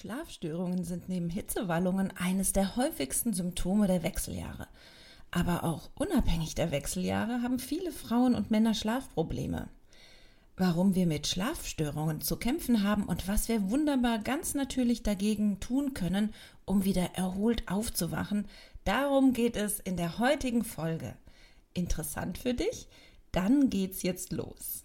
Schlafstörungen sind neben Hitzewallungen eines der häufigsten Symptome der Wechseljahre. Aber auch unabhängig der Wechseljahre haben viele Frauen und Männer Schlafprobleme. Warum wir mit Schlafstörungen zu kämpfen haben und was wir wunderbar ganz natürlich dagegen tun können, um wieder erholt aufzuwachen, darum geht es in der heutigen Folge. Interessant für dich? Dann geht's jetzt los.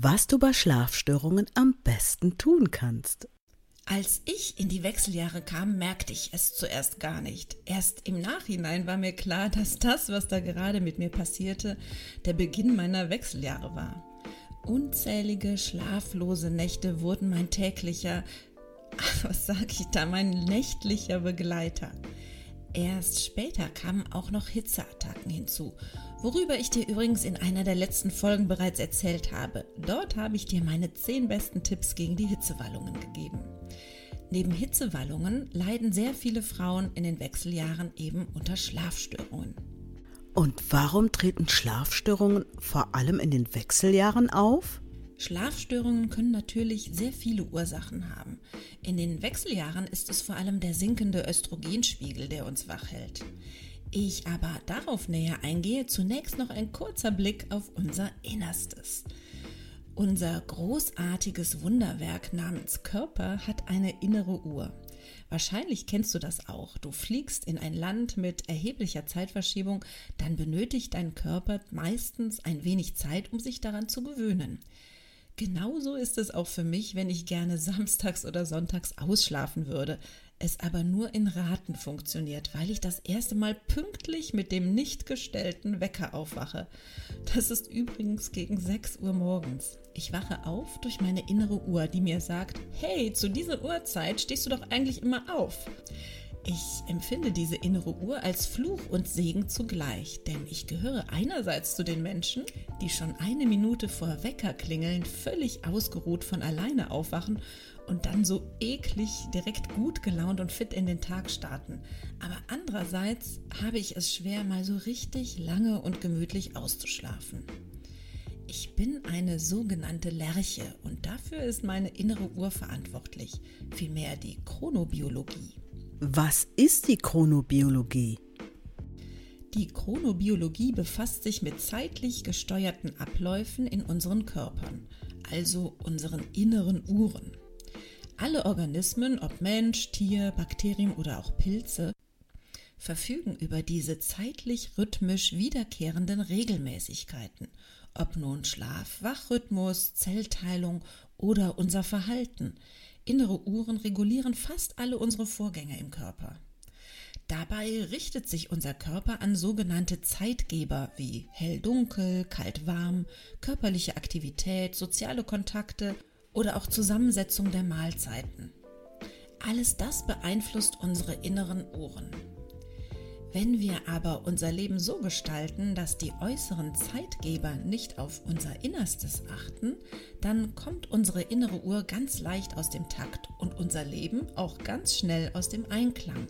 was du bei Schlafstörungen am besten tun kannst. Als ich in die Wechseljahre kam, merkte ich es zuerst gar nicht. Erst im Nachhinein war mir klar, dass das, was da gerade mit mir passierte, der Beginn meiner Wechseljahre war. Unzählige schlaflose Nächte wurden mein täglicher, was sag ich da, mein nächtlicher Begleiter. Erst später kamen auch noch Hitzeattacken hinzu worüber ich dir übrigens in einer der letzten Folgen bereits erzählt habe. Dort habe ich dir meine 10 besten Tipps gegen die Hitzewallungen gegeben. Neben Hitzewallungen leiden sehr viele Frauen in den Wechseljahren eben unter Schlafstörungen. Und warum treten Schlafstörungen vor allem in den Wechseljahren auf? Schlafstörungen können natürlich sehr viele Ursachen haben. In den Wechseljahren ist es vor allem der sinkende Östrogenspiegel, der uns wach hält. Ich aber darauf näher eingehe, zunächst noch ein kurzer Blick auf unser Innerstes. Unser großartiges Wunderwerk namens Körper hat eine innere Uhr. Wahrscheinlich kennst du das auch. Du fliegst in ein Land mit erheblicher Zeitverschiebung, dann benötigt dein Körper meistens ein wenig Zeit, um sich daran zu gewöhnen. Genauso ist es auch für mich, wenn ich gerne samstags oder sonntags ausschlafen würde es aber nur in Raten funktioniert, weil ich das erste Mal pünktlich mit dem nicht gestellten Wecker aufwache. Das ist übrigens gegen 6 Uhr morgens. Ich wache auf durch meine innere Uhr, die mir sagt, hey, zu dieser Uhrzeit stehst du doch eigentlich immer auf. Ich empfinde diese innere Uhr als Fluch und Segen zugleich, denn ich gehöre einerseits zu den Menschen, die schon eine Minute vor Weckerklingeln völlig ausgeruht von alleine aufwachen und dann so eklig direkt gut gelaunt und fit in den Tag starten. Aber andererseits habe ich es schwer, mal so richtig lange und gemütlich auszuschlafen. Ich bin eine sogenannte Lerche und dafür ist meine innere Uhr verantwortlich, vielmehr die Chronobiologie. Was ist die Chronobiologie? Die Chronobiologie befasst sich mit zeitlich gesteuerten Abläufen in unseren Körpern, also unseren inneren Uhren. Alle Organismen, ob Mensch, Tier, Bakterien oder auch Pilze, verfügen über diese zeitlich rhythmisch wiederkehrenden Regelmäßigkeiten, ob nun Schlaf, Wachrhythmus, Zellteilung oder unser Verhalten. Innere Uhren regulieren fast alle unsere Vorgänge im Körper. Dabei richtet sich unser Körper an sogenannte Zeitgeber wie hell-dunkel, kalt-warm, körperliche Aktivität, soziale Kontakte oder auch Zusammensetzung der Mahlzeiten. Alles das beeinflusst unsere inneren Ohren. Wenn wir aber unser Leben so gestalten, dass die äußeren Zeitgeber nicht auf unser Innerstes achten, dann kommt unsere innere Uhr ganz leicht aus dem Takt und unser Leben auch ganz schnell aus dem Einklang.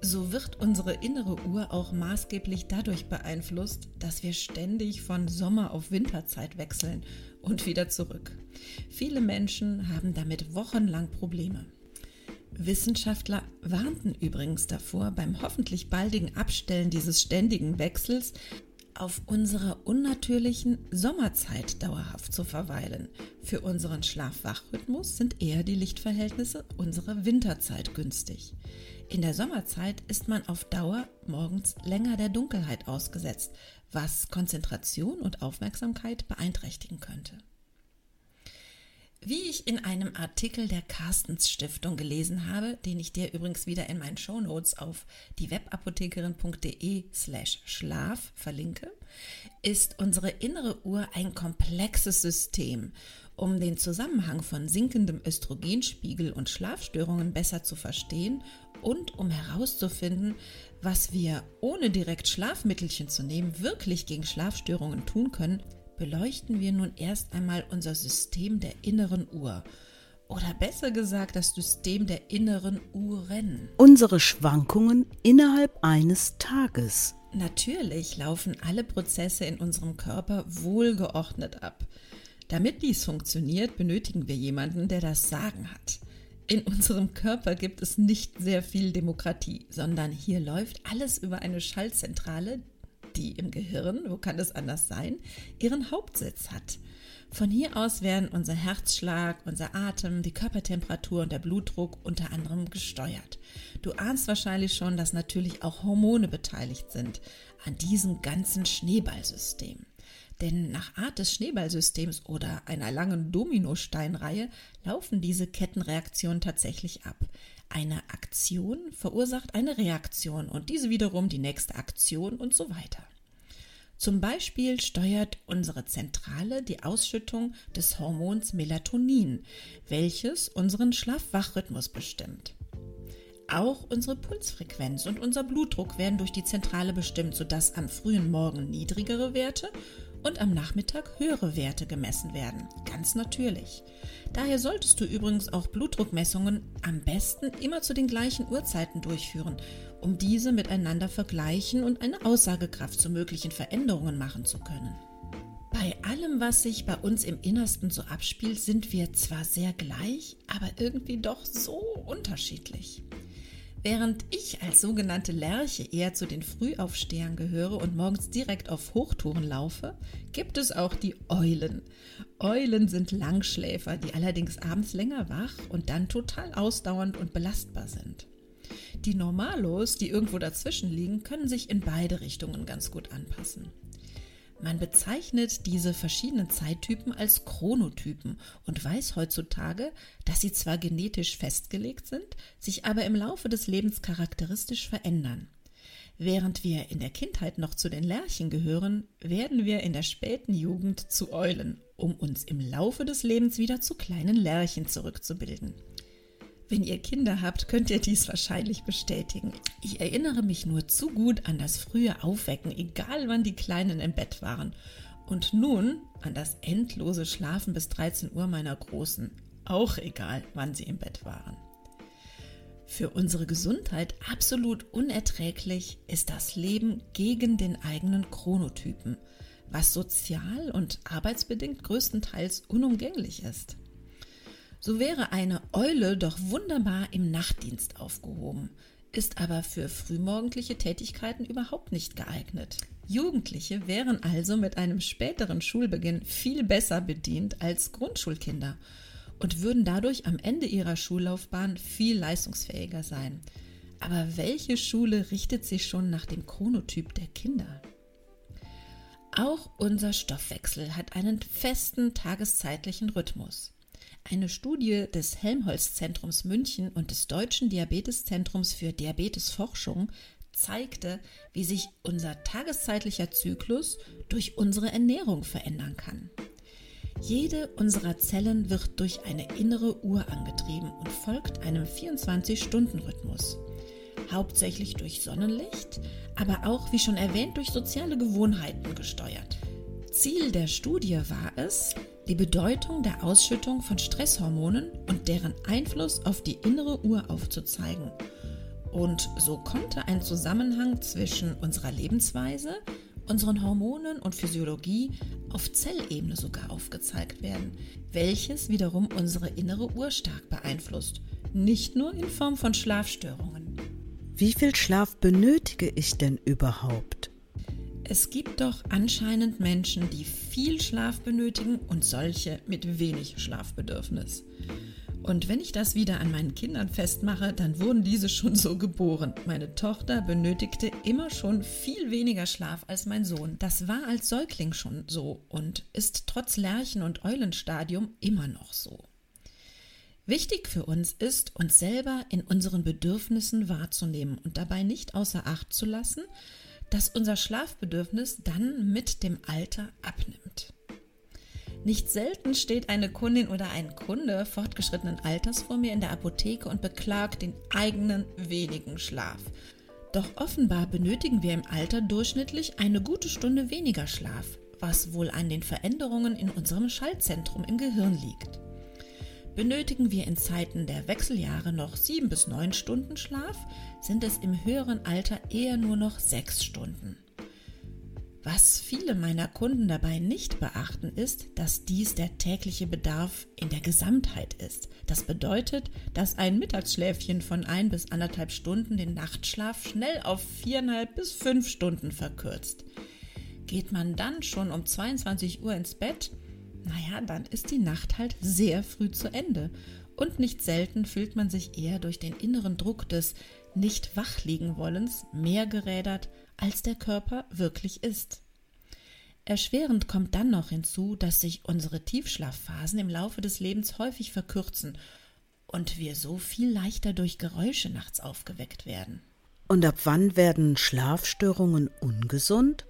So wird unsere innere Uhr auch maßgeblich dadurch beeinflusst, dass wir ständig von Sommer auf Winterzeit wechseln und wieder zurück. Viele Menschen haben damit wochenlang Probleme. Wissenschaftler warnten übrigens davor, beim hoffentlich baldigen Abstellen dieses ständigen Wechsels auf unserer unnatürlichen Sommerzeit dauerhaft zu verweilen. Für unseren Schlaf-Wach-Rhythmus sind eher die Lichtverhältnisse unserer Winterzeit günstig. In der Sommerzeit ist man auf Dauer morgens länger der Dunkelheit ausgesetzt, was Konzentration und Aufmerksamkeit beeinträchtigen könnte. Wie ich in einem Artikel der Carstens Stiftung gelesen habe, den ich dir übrigens wieder in meinen Shownotes auf diewebapothekerin.de slash Schlaf verlinke, ist unsere innere Uhr ein komplexes System. Um den Zusammenhang von sinkendem Östrogenspiegel und Schlafstörungen besser zu verstehen und um herauszufinden, was wir ohne direkt Schlafmittelchen zu nehmen wirklich gegen Schlafstörungen tun können, beleuchten wir nun erst einmal unser System der inneren Uhr. Oder besser gesagt, das System der inneren Uhren. Unsere Schwankungen innerhalb eines Tages. Natürlich laufen alle Prozesse in unserem Körper wohlgeordnet ab. Damit dies funktioniert, benötigen wir jemanden, der das Sagen hat. In unserem Körper gibt es nicht sehr viel Demokratie, sondern hier läuft alles über eine Schaltzentrale, die im Gehirn, wo kann es anders sein, ihren Hauptsitz hat. Von hier aus werden unser Herzschlag, unser Atem, die Körpertemperatur und der Blutdruck unter anderem gesteuert. Du ahnst wahrscheinlich schon, dass natürlich auch Hormone beteiligt sind an diesem ganzen Schneeballsystem. Denn nach Art des Schneeballsystems oder einer langen Dominosteinreihe laufen diese Kettenreaktionen tatsächlich ab. Eine Aktion verursacht eine Reaktion und diese wiederum die nächste Aktion und so weiter. Zum Beispiel steuert unsere Zentrale die Ausschüttung des Hormons Melatonin, welches unseren Schlaf-Wach-Rhythmus bestimmt. Auch unsere Pulsfrequenz und unser Blutdruck werden durch die Zentrale bestimmt, sodass am frühen Morgen niedrigere Werte und am Nachmittag höhere Werte gemessen werden. Ganz natürlich. Daher solltest du übrigens auch Blutdruckmessungen am besten immer zu den gleichen Uhrzeiten durchführen, um diese miteinander vergleichen und eine Aussagekraft zu möglichen Veränderungen machen zu können. Bei allem, was sich bei uns im Innersten so abspielt, sind wir zwar sehr gleich, aber irgendwie doch so unterschiedlich. Während ich als sogenannte Lerche eher zu den Frühaufstehern gehöre und morgens direkt auf Hochtouren laufe, gibt es auch die Eulen. Eulen sind Langschläfer, die allerdings abends länger wach und dann total ausdauernd und belastbar sind. Die Normalos, die irgendwo dazwischen liegen, können sich in beide Richtungen ganz gut anpassen. Man bezeichnet diese verschiedenen Zeittypen als Chronotypen und weiß heutzutage, dass sie zwar genetisch festgelegt sind, sich aber im Laufe des Lebens charakteristisch verändern. Während wir in der Kindheit noch zu den Lerchen gehören, werden wir in der späten Jugend zu Eulen, um uns im Laufe des Lebens wieder zu kleinen Lerchen zurückzubilden. Wenn ihr Kinder habt, könnt ihr dies wahrscheinlich bestätigen. Ich erinnere mich nur zu gut an das frühe Aufwecken, egal wann die Kleinen im Bett waren. Und nun an das endlose Schlafen bis 13 Uhr meiner Großen. Auch egal, wann sie im Bett waren. Für unsere Gesundheit absolut unerträglich ist das Leben gegen den eigenen Chronotypen, was sozial und arbeitsbedingt größtenteils unumgänglich ist. So wäre eine Eule doch wunderbar im Nachtdienst aufgehoben, ist aber für frühmorgendliche Tätigkeiten überhaupt nicht geeignet. Jugendliche wären also mit einem späteren Schulbeginn viel besser bedient als Grundschulkinder und würden dadurch am Ende ihrer Schullaufbahn viel leistungsfähiger sein. Aber welche Schule richtet sich schon nach dem Chronotyp der Kinder? Auch unser Stoffwechsel hat einen festen tageszeitlichen Rhythmus. Eine Studie des Helmholtz-Zentrums München und des Deutschen Diabeteszentrums für Diabetesforschung zeigte, wie sich unser tageszeitlicher Zyklus durch unsere Ernährung verändern kann. Jede unserer Zellen wird durch eine innere Uhr angetrieben und folgt einem 24-Stunden-Rhythmus. Hauptsächlich durch Sonnenlicht, aber auch, wie schon erwähnt, durch soziale Gewohnheiten gesteuert. Ziel der Studie war es, die Bedeutung der Ausschüttung von Stresshormonen und deren Einfluss auf die innere Uhr aufzuzeigen. Und so konnte ein Zusammenhang zwischen unserer Lebensweise, unseren Hormonen und Physiologie auf Zellebene sogar aufgezeigt werden, welches wiederum unsere innere Uhr stark beeinflusst, nicht nur in Form von Schlafstörungen. Wie viel Schlaf benötige ich denn überhaupt? Es gibt doch anscheinend Menschen, die viel Schlaf benötigen und solche mit wenig Schlafbedürfnis. Und wenn ich das wieder an meinen Kindern festmache, dann wurden diese schon so geboren. Meine Tochter benötigte immer schon viel weniger Schlaf als mein Sohn. Das war als Säugling schon so und ist trotz Lerchen- und Eulenstadium immer noch so. Wichtig für uns ist, uns selber in unseren Bedürfnissen wahrzunehmen und dabei nicht außer Acht zu lassen, dass unser Schlafbedürfnis dann mit dem Alter abnimmt. Nicht selten steht eine Kundin oder ein Kunde fortgeschrittenen Alters vor mir in der Apotheke und beklagt den eigenen wenigen Schlaf. Doch offenbar benötigen wir im Alter durchschnittlich eine gute Stunde weniger Schlaf, was wohl an den Veränderungen in unserem Schaltzentrum im Gehirn liegt. Benötigen wir in Zeiten der Wechseljahre noch sieben bis neun Stunden Schlaf, sind es im höheren Alter eher nur noch sechs Stunden. Was viele meiner Kunden dabei nicht beachten, ist, dass dies der tägliche Bedarf in der Gesamtheit ist. Das bedeutet, dass ein Mittagsschläfchen von ein bis anderthalb Stunden den Nachtschlaf schnell auf viereinhalb bis fünf Stunden verkürzt. Geht man dann schon um 22 Uhr ins Bett, naja, dann ist die Nacht halt sehr früh zu Ende. Und nicht selten fühlt man sich eher durch den inneren Druck des nicht wachliegen wollens mehr gerädert, als der Körper wirklich ist. Erschwerend kommt dann noch hinzu, dass sich unsere Tiefschlafphasen im Laufe des Lebens häufig verkürzen und wir so viel leichter durch Geräusche nachts aufgeweckt werden. Und ab wann werden Schlafstörungen ungesund?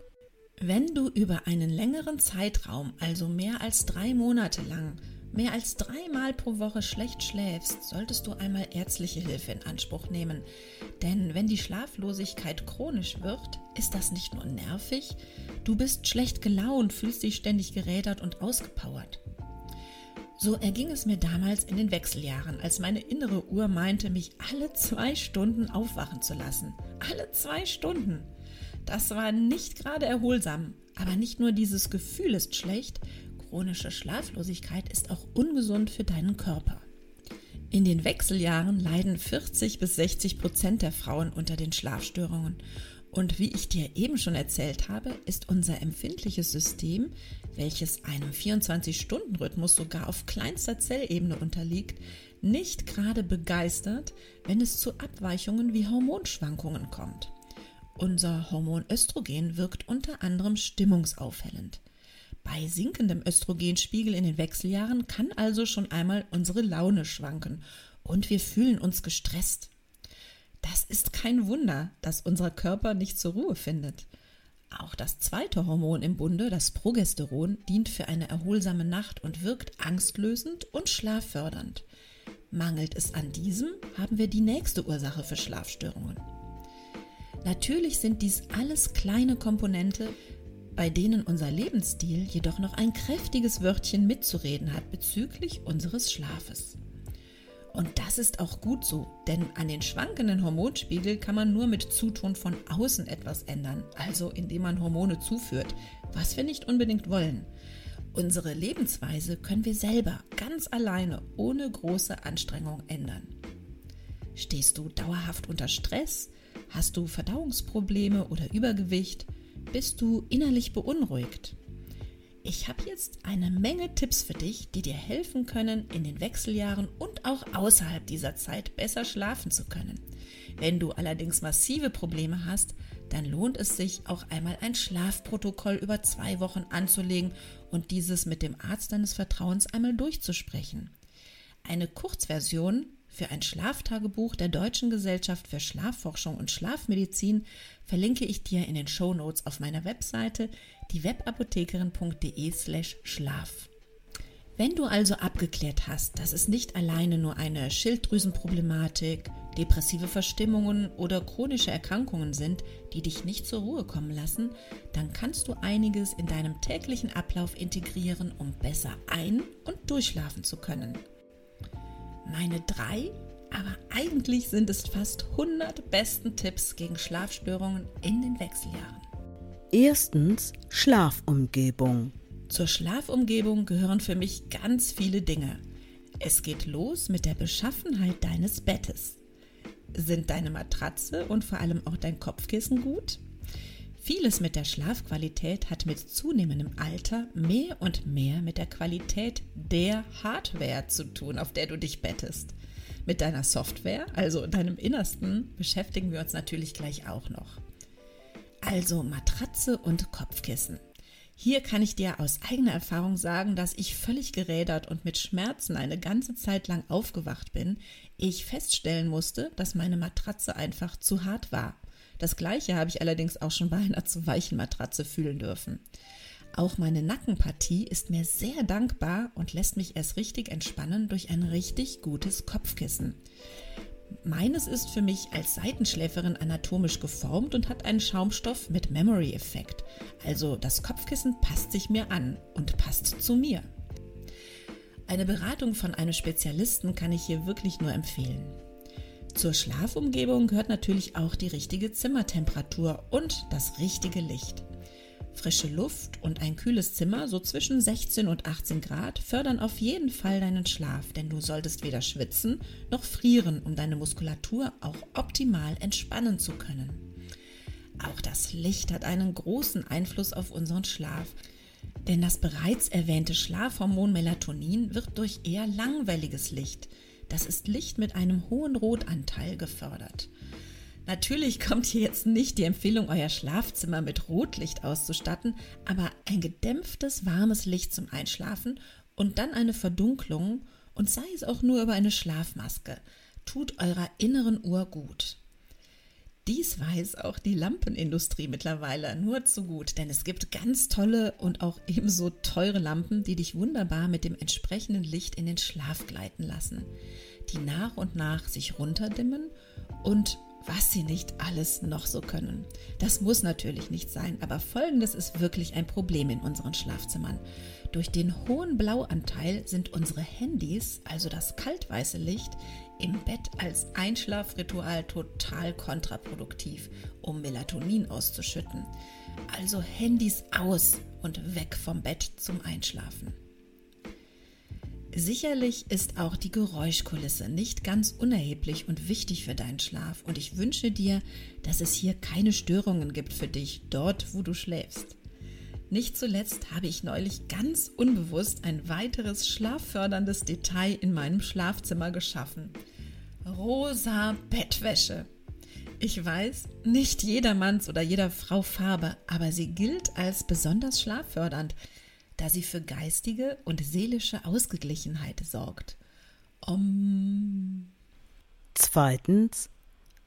Wenn du über einen längeren Zeitraum, also mehr als drei Monate lang, mehr als dreimal pro Woche schlecht schläfst, solltest du einmal ärztliche Hilfe in Anspruch nehmen. Denn wenn die Schlaflosigkeit chronisch wird, ist das nicht nur nervig, du bist schlecht gelaunt, fühlst dich ständig gerädert und ausgepowert. So erging es mir damals in den Wechseljahren, als meine innere Uhr meinte, mich alle zwei Stunden aufwachen zu lassen. Alle zwei Stunden. Das war nicht gerade erholsam. Aber nicht nur dieses Gefühl ist schlecht, chronische Schlaflosigkeit ist auch ungesund für deinen Körper. In den Wechseljahren leiden 40 bis 60 Prozent der Frauen unter den Schlafstörungen. Und wie ich dir eben schon erzählt habe, ist unser empfindliches System, welches einem 24-Stunden-Rhythmus sogar auf kleinster Zellebene unterliegt, nicht gerade begeistert, wenn es zu Abweichungen wie Hormonschwankungen kommt. Unser Hormon Östrogen wirkt unter anderem stimmungsaufhellend. Bei sinkendem Östrogenspiegel in den Wechseljahren kann also schon einmal unsere Laune schwanken und wir fühlen uns gestresst. Das ist kein Wunder, dass unser Körper nicht zur Ruhe findet. Auch das zweite Hormon im Bunde, das Progesteron, dient für eine erholsame Nacht und wirkt angstlösend und schlaffördernd. Mangelt es an diesem, haben wir die nächste Ursache für Schlafstörungen. Natürlich sind dies alles kleine Komponente, bei denen unser Lebensstil jedoch noch ein kräftiges Wörtchen mitzureden hat bezüglich unseres Schlafes. Und das ist auch gut so, denn an den schwankenden Hormonspiegel kann man nur mit Zutun von außen etwas ändern, also indem man Hormone zuführt, was wir nicht unbedingt wollen. Unsere Lebensweise können wir selber ganz alleine ohne große Anstrengung ändern. Stehst du dauerhaft unter Stress? Hast du Verdauungsprobleme oder Übergewicht? Bist du innerlich beunruhigt? Ich habe jetzt eine Menge Tipps für dich, die dir helfen können, in den Wechseljahren und auch außerhalb dieser Zeit besser schlafen zu können. Wenn du allerdings massive Probleme hast, dann lohnt es sich auch einmal ein Schlafprotokoll über zwei Wochen anzulegen und dieses mit dem Arzt deines Vertrauens einmal durchzusprechen. Eine Kurzversion für ein Schlaftagebuch der Deutschen Gesellschaft für Schlafforschung und Schlafmedizin verlinke ich dir in den Show Notes auf meiner Webseite diewebapothekerin.de/slash schlaf. Wenn du also abgeklärt hast, dass es nicht alleine nur eine Schilddrüsenproblematik, depressive Verstimmungen oder chronische Erkrankungen sind, die dich nicht zur Ruhe kommen lassen, dann kannst du einiges in deinem täglichen Ablauf integrieren, um besser ein- und durchschlafen zu können meine drei, aber eigentlich sind es fast 100 besten Tipps gegen Schlafstörungen in den Wechseljahren. Erstens Schlafumgebung. Zur Schlafumgebung gehören für mich ganz viele Dinge. Es geht los mit der Beschaffenheit deines Bettes. Sind deine Matratze und vor allem auch dein Kopfkissen gut? Vieles mit der Schlafqualität hat mit zunehmendem Alter mehr und mehr mit der Qualität der Hardware zu tun, auf der du dich bettest. Mit deiner Software, also deinem Innersten, beschäftigen wir uns natürlich gleich auch noch. Also Matratze und Kopfkissen. Hier kann ich dir aus eigener Erfahrung sagen, dass ich völlig gerädert und mit Schmerzen eine ganze Zeit lang aufgewacht bin. Ich feststellen musste, dass meine Matratze einfach zu hart war. Das gleiche habe ich allerdings auch schon bei einer zu weichen Matratze fühlen dürfen. Auch meine Nackenpartie ist mir sehr dankbar und lässt mich erst richtig entspannen durch ein richtig gutes Kopfkissen. Meines ist für mich als Seitenschläferin anatomisch geformt und hat einen Schaumstoff mit Memory-Effekt. Also das Kopfkissen passt sich mir an und passt zu mir. Eine Beratung von einem Spezialisten kann ich hier wirklich nur empfehlen. Zur Schlafumgebung gehört natürlich auch die richtige Zimmertemperatur und das richtige Licht. Frische Luft und ein kühles Zimmer, so zwischen 16 und 18 Grad, fördern auf jeden Fall deinen Schlaf, denn du solltest weder schwitzen noch frieren, um deine Muskulatur auch optimal entspannen zu können. Auch das Licht hat einen großen Einfluss auf unseren Schlaf, denn das bereits erwähnte Schlafhormon Melatonin wird durch eher langwelliges Licht, das ist Licht mit einem hohen Rotanteil gefördert. Natürlich kommt hier jetzt nicht die Empfehlung, euer Schlafzimmer mit Rotlicht auszustatten, aber ein gedämpftes, warmes Licht zum Einschlafen und dann eine Verdunklung und sei es auch nur über eine Schlafmaske, tut eurer inneren Uhr gut. Dies weiß auch die Lampenindustrie mittlerweile nur zu gut, denn es gibt ganz tolle und auch ebenso teure Lampen, die dich wunderbar mit dem entsprechenden Licht in den Schlaf gleiten lassen, die nach und nach sich runterdimmen und was sie nicht alles noch so können. Das muss natürlich nicht sein, aber folgendes ist wirklich ein Problem in unseren Schlafzimmern. Durch den hohen Blauanteil sind unsere Handys, also das kaltweiße Licht, im Bett als Einschlafritual total kontraproduktiv, um Melatonin auszuschütten. Also Handys aus und weg vom Bett zum Einschlafen. Sicherlich ist auch die Geräuschkulisse nicht ganz unerheblich und wichtig für deinen Schlaf und ich wünsche dir, dass es hier keine Störungen gibt für dich dort, wo du schläfst. Nicht zuletzt habe ich neulich ganz unbewusst ein weiteres schlafförderndes Detail in meinem Schlafzimmer geschaffen. Rosa Bettwäsche. Ich weiß, nicht jedermanns oder jeder Frau Farbe, aber sie gilt als besonders schlaffördernd da sie für geistige und seelische Ausgeglichenheit sorgt. Om. Zweitens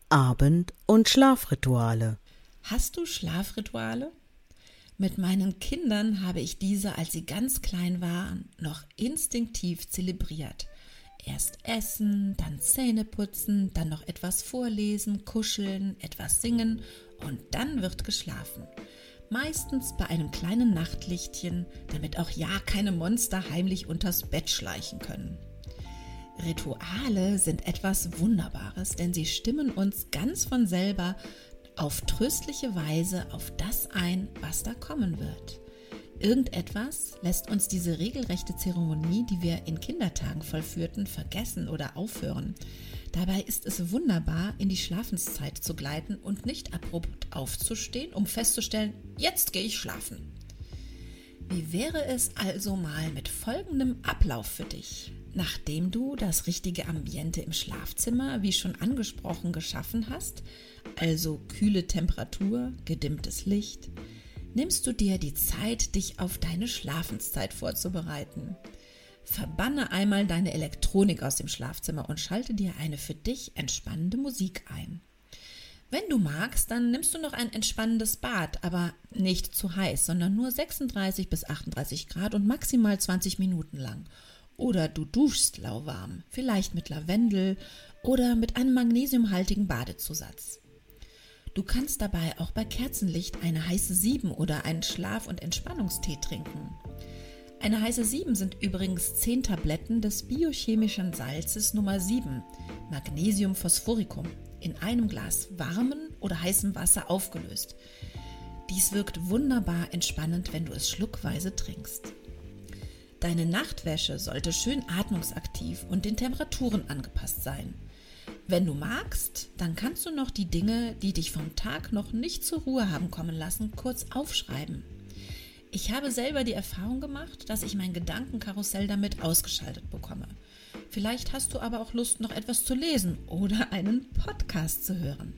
Abend- und Schlafrituale. Hast du Schlafrituale? Mit meinen Kindern habe ich diese, als sie ganz klein waren, noch instinktiv zelebriert. Erst essen, dann Zähne putzen, dann noch etwas vorlesen, kuscheln, etwas singen und dann wird geschlafen meistens bei einem kleinen Nachtlichtchen, damit auch ja keine Monster heimlich unters Bett schleichen können. Rituale sind etwas Wunderbares, denn sie stimmen uns ganz von selber auf tröstliche Weise auf das ein, was da kommen wird. Irgendetwas lässt uns diese regelrechte Zeremonie, die wir in Kindertagen vollführten, vergessen oder aufhören. Dabei ist es wunderbar, in die Schlafenszeit zu gleiten und nicht abrupt aufzustehen, um festzustellen, jetzt gehe ich schlafen. Wie wäre es also mal mit folgendem Ablauf für dich? Nachdem du das richtige Ambiente im Schlafzimmer, wie schon angesprochen, geschaffen hast, also kühle Temperatur, gedimmtes Licht, nimmst du dir die Zeit, dich auf deine Schlafenszeit vorzubereiten. Verbanne einmal deine Elektronik aus dem Schlafzimmer und schalte dir eine für dich entspannende Musik ein. Wenn du magst, dann nimmst du noch ein entspannendes Bad, aber nicht zu heiß, sondern nur 36 bis 38 Grad und maximal 20 Minuten lang. Oder du duschst lauwarm, vielleicht mit Lavendel oder mit einem magnesiumhaltigen Badezusatz. Du kannst dabei auch bei Kerzenlicht eine heiße Sieben oder einen Schlaf- und Entspannungstee trinken. Eine heiße 7 sind übrigens 10 Tabletten des biochemischen Salzes Nummer 7, Magnesium Phosphoricum, in einem Glas warmem oder heißem Wasser aufgelöst. Dies wirkt wunderbar entspannend, wenn du es schluckweise trinkst. Deine Nachtwäsche sollte schön atmungsaktiv und den Temperaturen angepasst sein. Wenn du magst, dann kannst du noch die Dinge, die dich vom Tag noch nicht zur Ruhe haben kommen lassen, kurz aufschreiben. Ich habe selber die Erfahrung gemacht, dass ich mein Gedankenkarussell damit ausgeschaltet bekomme. Vielleicht hast du aber auch Lust, noch etwas zu lesen oder einen Podcast zu hören.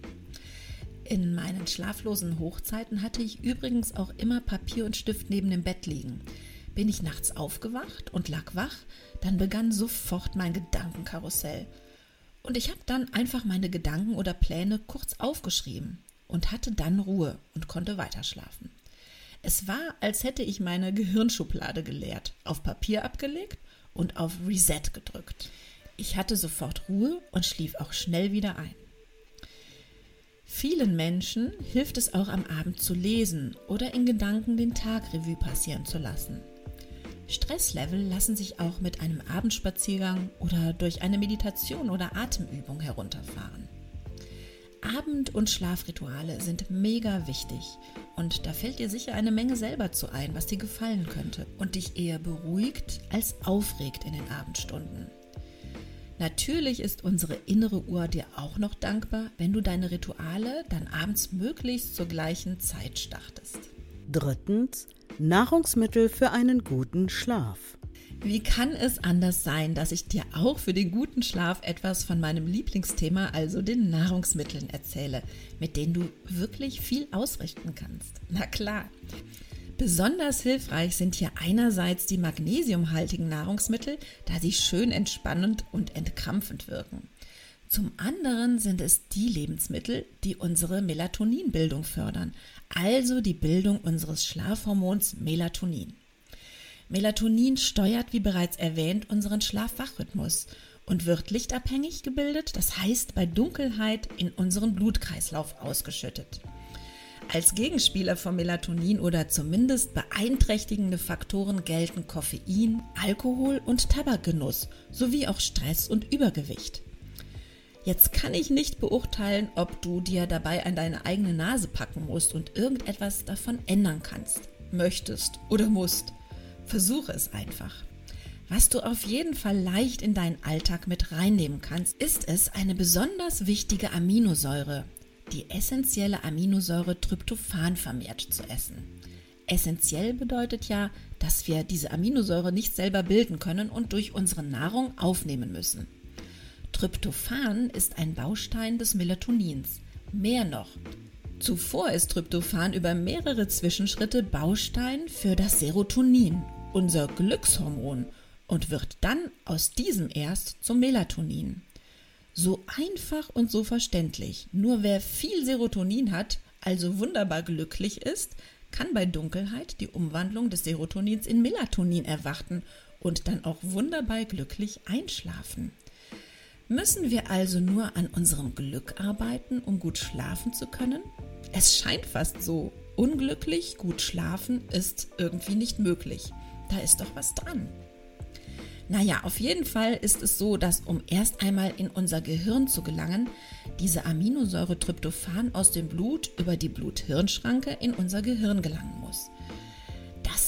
In meinen schlaflosen Hochzeiten hatte ich übrigens auch immer Papier und Stift neben dem Bett liegen. Bin ich nachts aufgewacht und lag wach, dann begann sofort mein Gedankenkarussell. Und ich habe dann einfach meine Gedanken oder Pläne kurz aufgeschrieben und hatte dann Ruhe und konnte weiterschlafen. Es war, als hätte ich meine Gehirnschublade geleert, auf Papier abgelegt und auf Reset gedrückt. Ich hatte sofort Ruhe und schlief auch schnell wieder ein. Vielen Menschen hilft es auch am Abend zu lesen oder in Gedanken den Tag Revue passieren zu lassen. Stresslevel lassen sich auch mit einem Abendspaziergang oder durch eine Meditation oder Atemübung herunterfahren. Abend- und Schlafrituale sind mega wichtig und da fällt dir sicher eine Menge selber zu ein, was dir gefallen könnte und dich eher beruhigt als aufregt in den Abendstunden. Natürlich ist unsere innere Uhr dir auch noch dankbar, wenn du deine Rituale dann abends möglichst zur gleichen Zeit startest. Drittens, Nahrungsmittel für einen guten Schlaf. Wie kann es anders sein, dass ich dir auch für den guten Schlaf etwas von meinem Lieblingsthema, also den Nahrungsmitteln, erzähle, mit denen du wirklich viel ausrichten kannst? Na klar. Besonders hilfreich sind hier einerseits die magnesiumhaltigen Nahrungsmittel, da sie schön entspannend und entkrampfend wirken. Zum anderen sind es die Lebensmittel, die unsere Melatoninbildung fördern, also die Bildung unseres Schlafhormons Melatonin. Melatonin steuert, wie bereits erwähnt, unseren Schlaf-Wach-Rhythmus und wird lichtabhängig gebildet, das heißt bei Dunkelheit in unseren Blutkreislauf ausgeschüttet. Als Gegenspieler von Melatonin oder zumindest beeinträchtigende Faktoren gelten Koffein, Alkohol und Tabakgenuss sowie auch Stress und Übergewicht. Jetzt kann ich nicht beurteilen, ob du dir dabei an deine eigene Nase packen musst und irgendetwas davon ändern kannst, möchtest oder musst. Versuche es einfach. Was du auf jeden Fall leicht in deinen Alltag mit reinnehmen kannst, ist es, eine besonders wichtige Aminosäure, die essentielle Aminosäure Tryptophan vermehrt zu essen. Essentiell bedeutet ja, dass wir diese Aminosäure nicht selber bilden können und durch unsere Nahrung aufnehmen müssen. Tryptophan ist ein Baustein des Melatonins. Mehr noch, zuvor ist Tryptophan über mehrere Zwischenschritte Baustein für das Serotonin, unser Glückshormon, und wird dann aus diesem erst zum Melatonin. So einfach und so verständlich. Nur wer viel Serotonin hat, also wunderbar glücklich ist, kann bei Dunkelheit die Umwandlung des Serotonins in Melatonin erwarten und dann auch wunderbar glücklich einschlafen. Müssen wir also nur an unserem Glück arbeiten, um gut schlafen zu können? Es scheint fast so. Unglücklich gut schlafen ist irgendwie nicht möglich. Da ist doch was dran. Naja, auf jeden Fall ist es so, dass um erst einmal in unser Gehirn zu gelangen, diese Aminosäure Tryptophan aus dem Blut über die Blut-Hirn-Schranke in unser Gehirn gelangen muss.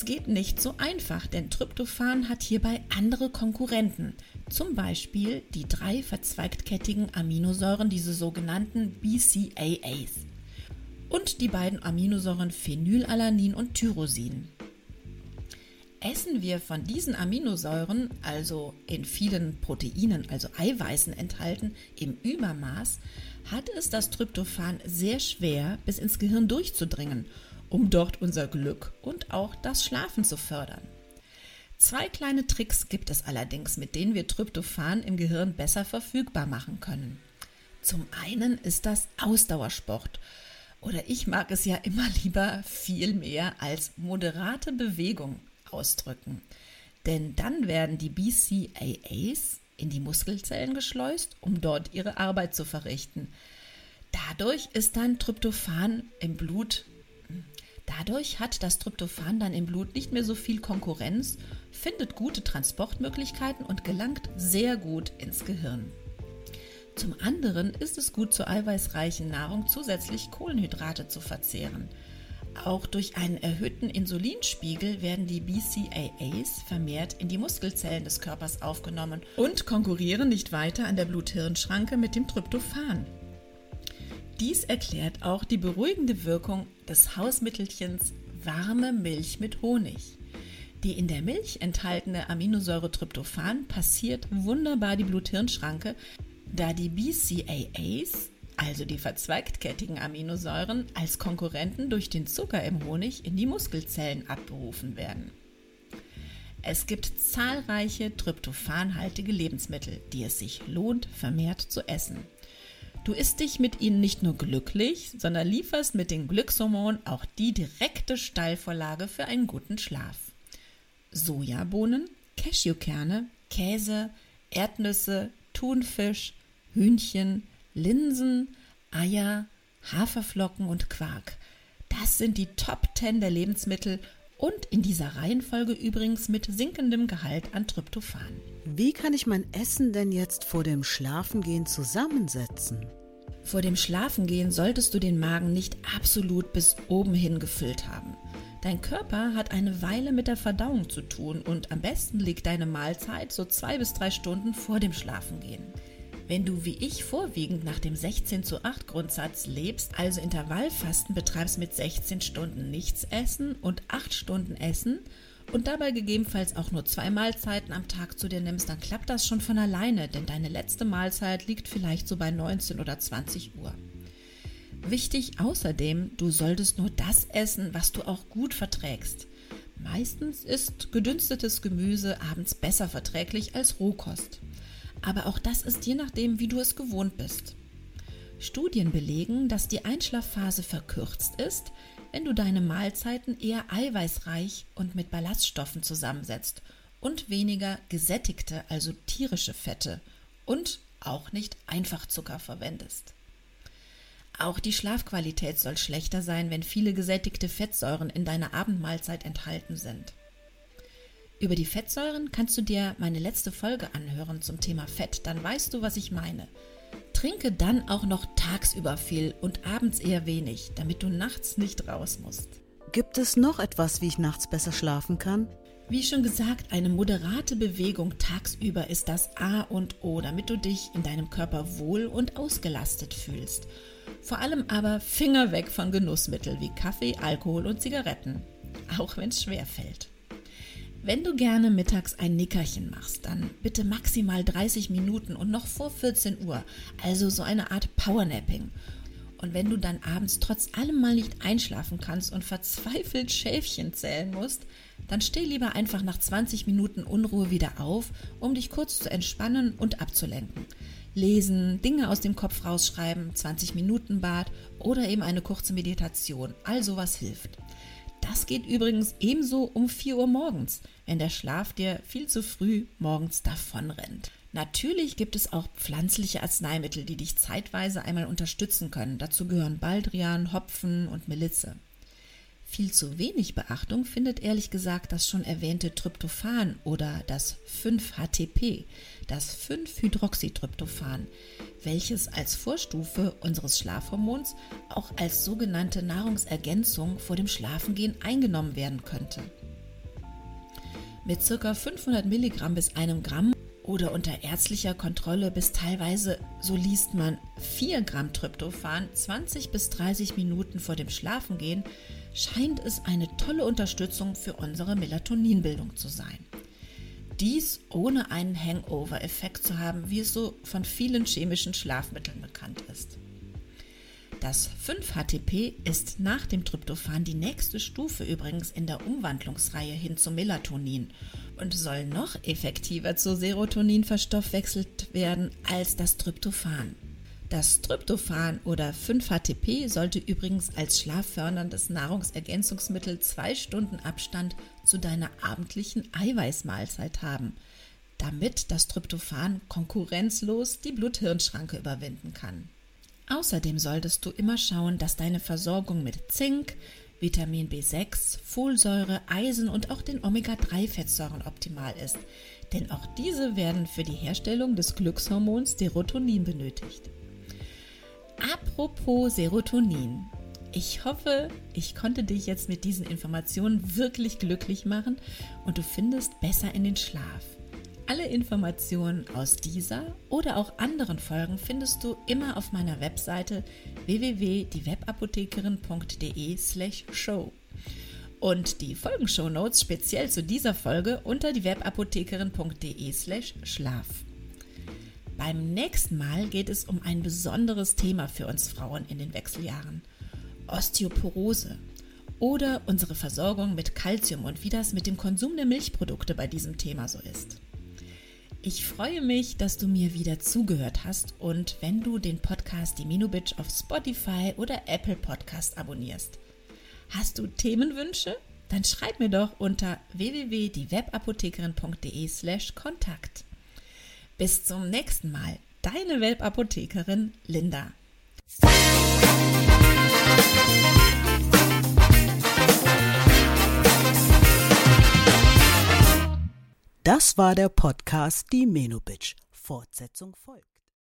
Geht nicht so einfach, denn Tryptophan hat hierbei andere Konkurrenten, zum Beispiel die drei verzweigtkettigen Aminosäuren, diese sogenannten BCAAs, und die beiden Aminosäuren Phenylalanin und Tyrosin. Essen wir von diesen Aminosäuren, also in vielen Proteinen, also Eiweißen enthalten, im Übermaß, hat es das Tryptophan sehr schwer, bis ins Gehirn durchzudringen um dort unser Glück und auch das Schlafen zu fördern. Zwei kleine Tricks gibt es allerdings, mit denen wir Tryptophan im Gehirn besser verfügbar machen können. Zum einen ist das Ausdauersport. Oder ich mag es ja immer lieber viel mehr als moderate Bewegung ausdrücken. Denn dann werden die BCAAs in die Muskelzellen geschleust, um dort ihre Arbeit zu verrichten. Dadurch ist dann Tryptophan im Blut Dadurch hat das Tryptophan dann im Blut nicht mehr so viel Konkurrenz, findet gute Transportmöglichkeiten und gelangt sehr gut ins Gehirn. Zum anderen ist es gut zur eiweißreichen Nahrung zusätzlich Kohlenhydrate zu verzehren. Auch durch einen erhöhten Insulinspiegel werden die BCAAs vermehrt in die Muskelzellen des Körpers aufgenommen und konkurrieren nicht weiter an der Blut-Hirn-Schranke mit dem Tryptophan. Dies erklärt auch die beruhigende Wirkung des Hausmittelchens warme Milch mit Honig. Die in der Milch enthaltene Aminosäure Tryptophan passiert wunderbar die Blut-Hirn-Schranke, da die BCAAs also die verzweigtkettigen Aminosäuren, als Konkurrenten durch den Zucker im Honig in die Muskelzellen abberufen werden. Es gibt zahlreiche tryptophanhaltige Lebensmittel, die es sich lohnt, vermehrt zu essen. Du isst dich mit ihnen nicht nur glücklich, sondern lieferst mit den Glückshormonen auch die direkte Steilvorlage für einen guten Schlaf. Sojabohnen, Cashewkerne, Käse, Erdnüsse, Thunfisch, Hühnchen, Linsen, Eier, Haferflocken und Quark. Das sind die Top 10 der Lebensmittel und in dieser Reihenfolge übrigens mit sinkendem Gehalt an Tryptophan. Wie kann ich mein Essen denn jetzt vor dem Schlafengehen zusammensetzen? Vor dem Schlafengehen solltest du den Magen nicht absolut bis oben hin gefüllt haben. Dein Körper hat eine Weile mit der Verdauung zu tun und am besten liegt deine Mahlzeit so zwei bis drei Stunden vor dem Schlafengehen. Wenn du wie ich vorwiegend nach dem 16 zu 8 Grundsatz lebst, also Intervallfasten betreibst mit 16 Stunden nichts essen und 8 Stunden essen und dabei gegebenenfalls auch nur zwei Mahlzeiten am Tag zu dir nimmst, dann klappt das schon von alleine, denn deine letzte Mahlzeit liegt vielleicht so bei 19 oder 20 Uhr. Wichtig außerdem, du solltest nur das essen, was du auch gut verträgst. Meistens ist gedünstetes Gemüse abends besser verträglich als Rohkost aber auch das ist je nachdem, wie du es gewohnt bist. Studien belegen, dass die Einschlafphase verkürzt ist, wenn du deine Mahlzeiten eher eiweißreich und mit Ballaststoffen zusammensetzt und weniger gesättigte, also tierische Fette und auch nicht Einfachzucker verwendest. Auch die Schlafqualität soll schlechter sein, wenn viele gesättigte Fettsäuren in deiner Abendmahlzeit enthalten sind. Über die Fettsäuren kannst du dir meine letzte Folge anhören zum Thema Fett, dann weißt du, was ich meine. Trinke dann auch noch tagsüber viel und abends eher wenig, damit du nachts nicht raus musst. Gibt es noch etwas, wie ich nachts besser schlafen kann? Wie schon gesagt, eine moderate Bewegung tagsüber ist das A und O, damit du dich in deinem Körper wohl und ausgelastet fühlst. Vor allem aber Finger weg von Genussmitteln wie Kaffee, Alkohol und Zigaretten, auch wenn es schwer fällt. Wenn du gerne mittags ein Nickerchen machst, dann bitte maximal 30 Minuten und noch vor 14 Uhr, also so eine Art Powernapping. Und wenn du dann abends trotz allem mal nicht einschlafen kannst und verzweifelt Schäfchen zählen musst, dann steh lieber einfach nach 20 Minuten Unruhe wieder auf, um dich kurz zu entspannen und abzulenken. Lesen, Dinge aus dem Kopf rausschreiben, 20 Minuten Bad oder eben eine kurze Meditation. All sowas hilft. Das geht übrigens ebenso um 4 Uhr morgens, wenn der Schlaf dir viel zu früh morgens davonrennt. Natürlich gibt es auch pflanzliche Arzneimittel, die dich zeitweise einmal unterstützen können. Dazu gehören Baldrian, Hopfen und Melisse. Viel zu wenig Beachtung findet ehrlich gesagt das schon erwähnte Tryptophan oder das 5-HTP, das 5-Hydroxytryptophan, welches als Vorstufe unseres Schlafhormons auch als sogenannte Nahrungsergänzung vor dem Schlafengehen eingenommen werden könnte. Mit ca. 500 Milligramm bis einem Gramm oder unter ärztlicher Kontrolle bis teilweise, so liest man, 4 Gramm Tryptophan 20 bis 30 Minuten vor dem Schlafengehen scheint es eine tolle Unterstützung für unsere Melatoninbildung zu sein. Dies ohne einen Hangover-Effekt zu haben, wie es so von vielen chemischen Schlafmitteln bekannt ist. Das 5-HTP ist nach dem Tryptophan die nächste Stufe übrigens in der Umwandlungsreihe hin zu Melatonin und soll noch effektiver zu Serotonin verstoffwechselt werden als das Tryptophan. Das Tryptophan oder 5-HTP sollte übrigens als schlafförderndes Nahrungsergänzungsmittel zwei Stunden Abstand zu deiner abendlichen Eiweißmahlzeit haben, damit das Tryptophan konkurrenzlos die Blut-Hirn-Schranke überwinden kann. Außerdem solltest du immer schauen, dass deine Versorgung mit Zink, Vitamin B6, Folsäure, Eisen und auch den Omega-3-Fettsäuren optimal ist, denn auch diese werden für die Herstellung des Glückshormons Serotonin benötigt. Apropos Serotonin. Ich hoffe, ich konnte dich jetzt mit diesen Informationen wirklich glücklich machen und du findest besser in den Schlaf. Alle Informationen aus dieser oder auch anderen Folgen findest du immer auf meiner Webseite www.diewebapothekerin.de/show und die Folgenshow-Notes speziell zu dieser Folge unter diewebapothekerin.de/schlaf. Beim nächsten Mal geht es um ein besonderes Thema für uns Frauen in den Wechseljahren: Osteoporose oder unsere Versorgung mit Kalzium und wie das mit dem Konsum der Milchprodukte bei diesem Thema so ist. Ich freue mich, dass du mir wieder zugehört hast und wenn du den Podcast Die Minubitch auf Spotify oder Apple Podcast abonnierst. Hast du Themenwünsche? Dann schreib mir doch unter www.diewebapothekerin.de slash Kontakt. Bis zum nächsten Mal. Deine Webapothekerin Linda. Das war der Podcast Die Menobitch. Fortsetzung folgt.